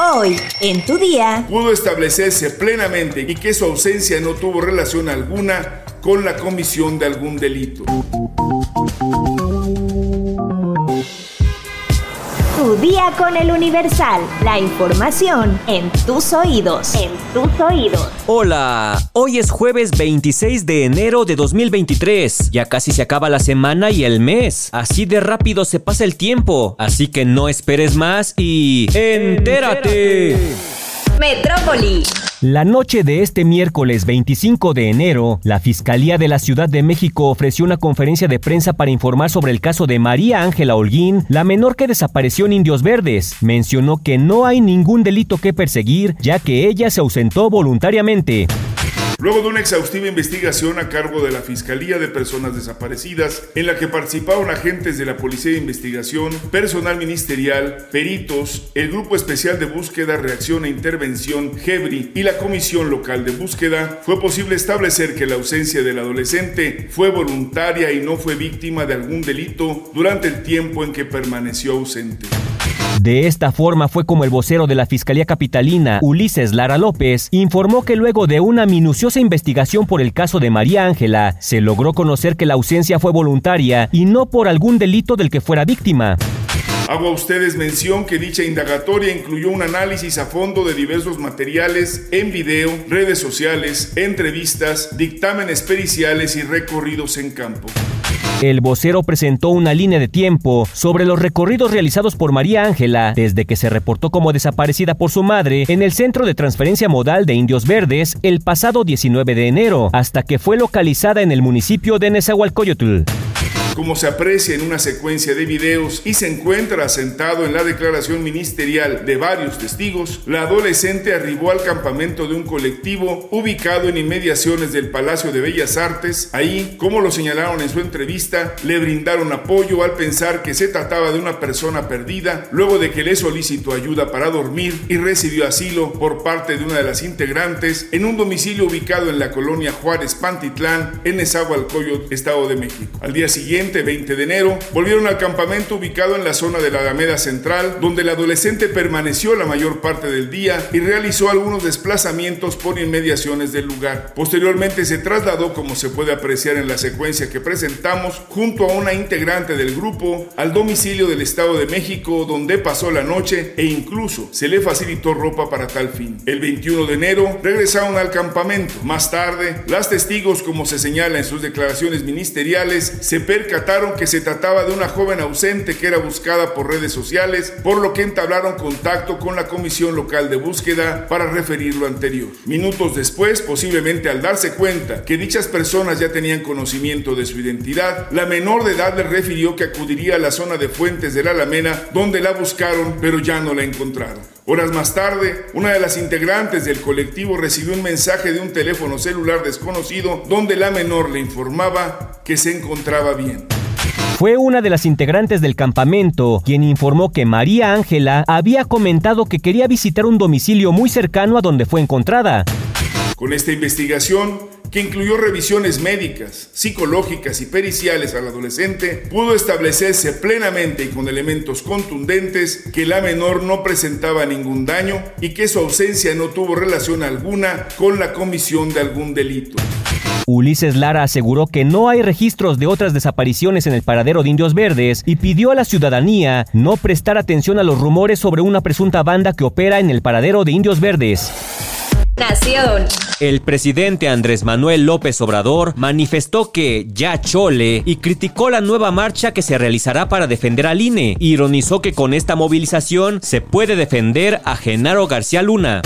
Hoy, en tu día, pudo establecerse plenamente y que su ausencia no tuvo relación alguna con la comisión de algún delito. Tu día con el Universal. La información en tus oídos. En tus oídos. Hola, hoy es jueves 26 de enero de 2023. Ya casi se acaba la semana y el mes. Así de rápido se pasa el tiempo. Así que no esperes más y... ¡Entérate! Metrópoli. La noche de este miércoles 25 de enero, la Fiscalía de la Ciudad de México ofreció una conferencia de prensa para informar sobre el caso de María Ángela Holguín, la menor que desapareció en Indios Verdes. Mencionó que no hay ningún delito que perseguir, ya que ella se ausentó voluntariamente. Luego de una exhaustiva investigación a cargo de la Fiscalía de Personas Desaparecidas, en la que participaron agentes de la Policía de Investigación, personal ministerial, peritos, el Grupo Especial de Búsqueda, Reacción e Intervención, GEBRI, y la Comisión Local de Búsqueda, fue posible establecer que la ausencia del adolescente fue voluntaria y no fue víctima de algún delito durante el tiempo en que permaneció ausente. De esta forma fue como el vocero de la Fiscalía Capitalina, Ulises Lara López, informó que luego de una minuciosa investigación por el caso de María Ángela, se logró conocer que la ausencia fue voluntaria y no por algún delito del que fuera víctima. Hago a ustedes mención que dicha indagatoria incluyó un análisis a fondo de diversos materiales en video, redes sociales, entrevistas, dictámenes periciales y recorridos en campo. El vocero presentó una línea de tiempo sobre los recorridos realizados por María Ángela desde que se reportó como desaparecida por su madre en el Centro de Transferencia Modal de Indios Verdes el pasado 19 de enero, hasta que fue localizada en el municipio de Nezahualcóyotl como se aprecia en una secuencia de videos y se encuentra asentado en la declaración ministerial de varios testigos, la adolescente arribó al campamento de un colectivo ubicado en inmediaciones del Palacio de Bellas Artes. Ahí, como lo señalaron en su entrevista, le brindaron apoyo al pensar que se trataba de una persona perdida, luego de que le solicitó ayuda para dormir y recibió asilo por parte de una de las integrantes en un domicilio ubicado en la colonia Juárez Pantitlán, en Nezahualcóyotl, Estado de México. Al día siguiente, 20 de enero, volvieron al campamento ubicado en la zona de la Alameda Central, donde el adolescente permaneció la mayor parte del día y realizó algunos desplazamientos por inmediaciones del lugar. Posteriormente se trasladó, como se puede apreciar en la secuencia que presentamos, junto a una integrante del grupo al domicilio del Estado de México, donde pasó la noche e incluso se le facilitó ropa para tal fin. El 21 de enero regresaron al campamento. Más tarde, las testigos, como se señala en sus declaraciones ministeriales, se percataron que se trataba de una joven ausente que era buscada por redes sociales, por lo que entablaron contacto con la Comisión Local de Búsqueda para referir lo anterior. Minutos después, posiblemente al darse cuenta que dichas personas ya tenían conocimiento de su identidad, la menor de edad le refirió que acudiría a la zona de Fuentes de la Alameda, donde la buscaron, pero ya no la encontraron. Horas más tarde, una de las integrantes del colectivo recibió un mensaje de un teléfono celular desconocido donde la menor le informaba que se encontraba bien. Fue una de las integrantes del campamento quien informó que María Ángela había comentado que quería visitar un domicilio muy cercano a donde fue encontrada. Con esta investigación, que incluyó revisiones médicas, psicológicas y periciales al adolescente, pudo establecerse plenamente y con elementos contundentes que la menor no presentaba ningún daño y que su ausencia no tuvo relación alguna con la comisión de algún delito. Ulises Lara aseguró que no hay registros de otras desapariciones en el paradero de Indios Verdes y pidió a la ciudadanía no prestar atención a los rumores sobre una presunta banda que opera en el paradero de Indios Verdes. El presidente Andrés Manuel López Obrador manifestó que ya chole y criticó la nueva marcha que se realizará para defender al INE. Ironizó que con esta movilización se puede defender a Genaro García Luna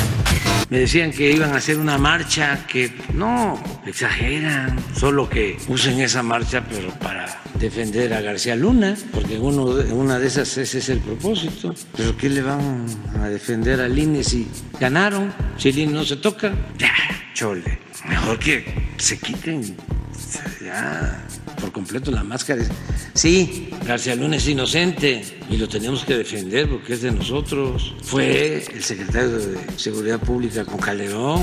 me decían que iban a hacer una marcha que no, exageran, solo que usen esa marcha pero para defender a García Luna, porque uno, una de esas ese es el propósito. Pero ¿qué le van a defender al INE si ganaron? Si el INE no se toca, ya, chole. Mejor que se quiten, ya, por completo la máscara. Sí, García Luna es inocente y lo tenemos que defender porque es de nosotros. Fue el secretario de Seguridad Pública con Calderón.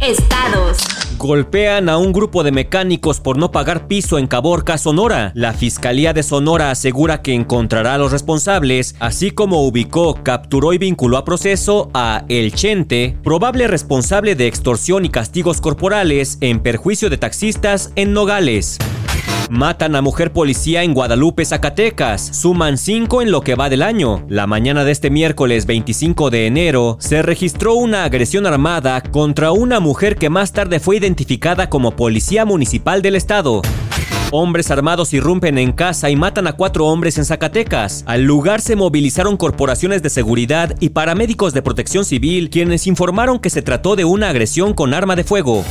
Estados. Golpean a un grupo de mecánicos por no pagar piso en Caborca, Sonora. La Fiscalía de Sonora asegura que encontrará a los responsables, así como ubicó, capturó y vinculó a proceso a El Chente, probable responsable de extorsión y castigos corporales en perjuicio de taxistas en Nogales. Matan a mujer policía en Guadalupe, Zacatecas. Suman cinco en lo que va del año. La mañana de este miércoles 25 de enero se registró una agresión armada contra una mujer que más tarde fue identificada como policía municipal del estado. Hombres armados irrumpen en casa y matan a cuatro hombres en Zacatecas. Al lugar se movilizaron corporaciones de seguridad y paramédicos de protección civil, quienes informaron que se trató de una agresión con arma de fuego.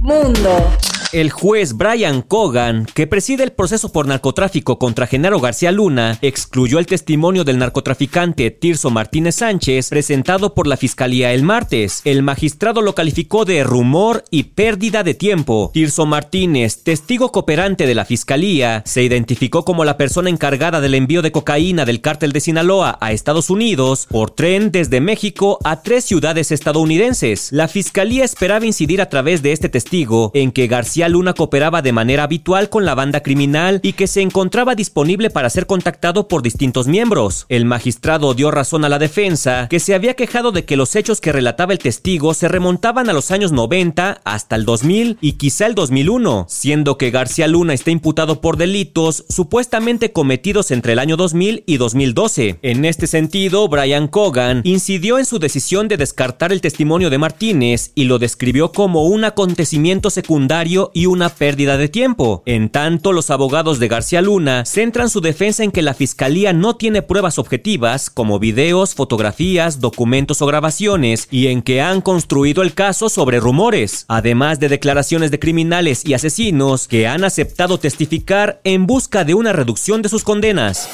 Mundo. El juez Brian Cogan, que preside el proceso por narcotráfico contra Genaro García Luna, excluyó el testimonio del narcotraficante Tirso Martínez Sánchez presentado por la Fiscalía el martes. El magistrado lo calificó de rumor y pérdida de tiempo. Tirso Martínez, testigo cooperante de la Fiscalía, se identificó como la persona encargada del envío de cocaína del cártel de Sinaloa a Estados Unidos por tren desde México a tres ciudades estadounidenses. La Fiscalía esperaba incidir a través de este testigo en que García Luna cooperaba de manera habitual con la banda criminal y que se encontraba disponible para ser contactado por distintos miembros. El magistrado dio razón a la defensa, que se había quejado de que los hechos que relataba el testigo se remontaban a los años 90 hasta el 2000 y quizá el 2001, siendo que García Luna está imputado por delitos supuestamente cometidos entre el año 2000 y 2012. En este sentido, Brian Cogan incidió en su decisión de descartar el testimonio de Martínez y lo describió como un acontecimiento secundario y una pérdida de tiempo. En tanto, los abogados de García Luna centran su defensa en que la fiscalía no tiene pruebas objetivas como videos, fotografías, documentos o grabaciones y en que han construido el caso sobre rumores, además de declaraciones de criminales y asesinos que han aceptado testificar en busca de una reducción de sus condenas.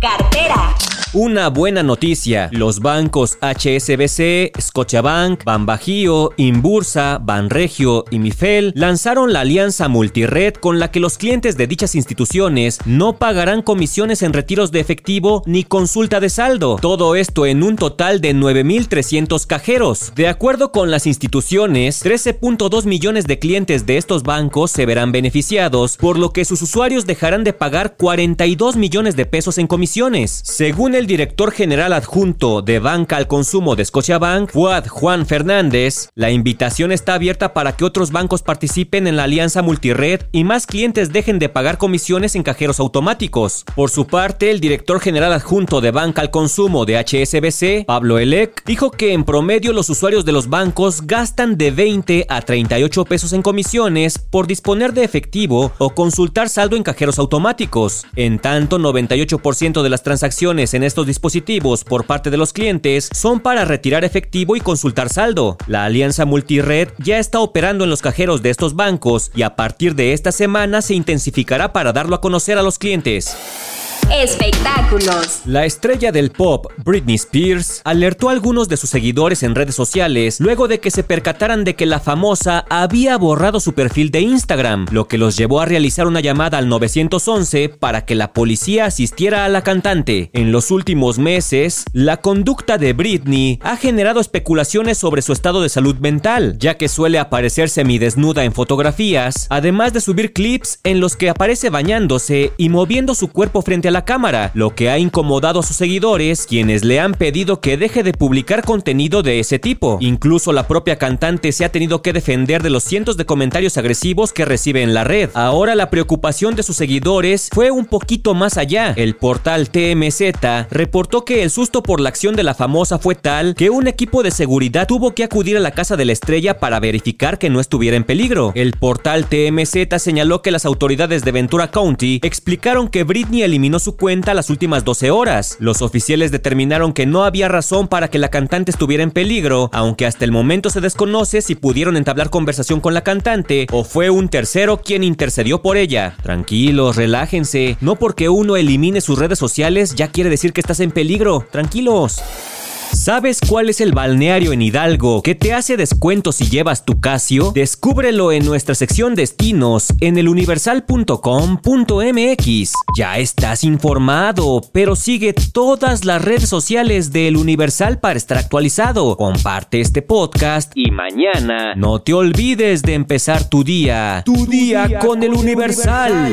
Cartera. Una buena noticia, los bancos HSBC, Scotiabank, Banbajío, Inbursa, Banregio y Mifel lanzaron la alianza multired con la que los clientes de dichas instituciones no pagarán comisiones en retiros de efectivo ni consulta de saldo. Todo esto en un total de 9.300 cajeros. De acuerdo con las instituciones, 13.2 millones de clientes de estos bancos se verán beneficiados, por lo que sus usuarios dejarán de pagar 42 millones de pesos en comisiones. Según el director general adjunto de Banca al Consumo de Scotiabank, Fuad Juan Fernández, la invitación está abierta para que otros bancos participen en la alianza multired y más clientes dejen de pagar comisiones en cajeros automáticos. Por su parte, el director general adjunto de Banca al Consumo de HSBC, Pablo Elec, dijo que en promedio los usuarios de los bancos gastan de 20 a 38 pesos en comisiones por disponer de efectivo o consultar saldo en cajeros automáticos. En tanto, 98% de las transacciones en estos dispositivos por parte de los clientes son para retirar efectivo y consultar saldo. La alianza multired ya está operando en los cajeros de estos bancos y a partir de esta semana se intensificará para darlo a conocer a los clientes. Espectáculos. La estrella del pop, Britney Spears, alertó a algunos de sus seguidores en redes sociales luego de que se percataran de que la famosa había borrado su perfil de Instagram, lo que los llevó a realizar una llamada al 911 para que la policía asistiera a la cantante. En los últimos meses, la conducta de Britney ha generado especulaciones sobre su estado de salud mental, ya que suele aparecer semidesnuda en fotografías, además de subir clips en los que aparece bañándose y moviendo su cuerpo frente a la cámara, lo que ha incomodado a sus seguidores, quienes le han pedido que deje de publicar contenido de ese tipo. Incluso la propia cantante se ha tenido que defender de los cientos de comentarios agresivos que recibe en la red. Ahora la preocupación de sus seguidores fue un poquito más allá. El portal TMZ reportó que el susto por la acción de la famosa fue tal que un equipo de seguridad tuvo que acudir a la casa de la estrella para verificar que no estuviera en peligro. El portal TMZ señaló que las autoridades de Ventura County explicaron que Britney eliminó su cuenta las últimas 12 horas. Los oficiales determinaron que no había razón para que la cantante estuviera en peligro, aunque hasta el momento se desconoce si pudieron entablar conversación con la cantante o fue un tercero quien intercedió por ella. Tranquilos, relájense, no porque uno elimine sus redes sociales ya quiere decir que estás en peligro. Tranquilos. ¿Sabes cuál es el balneario en Hidalgo que te hace descuento si llevas tu Casio? Descúbrelo en nuestra sección destinos en eluniversal.com.mx. Ya estás informado, pero sigue todas las redes sociales de El Universal para estar actualizado. Comparte este podcast y mañana no te olvides de empezar tu día. Tu, día, con, El Universal.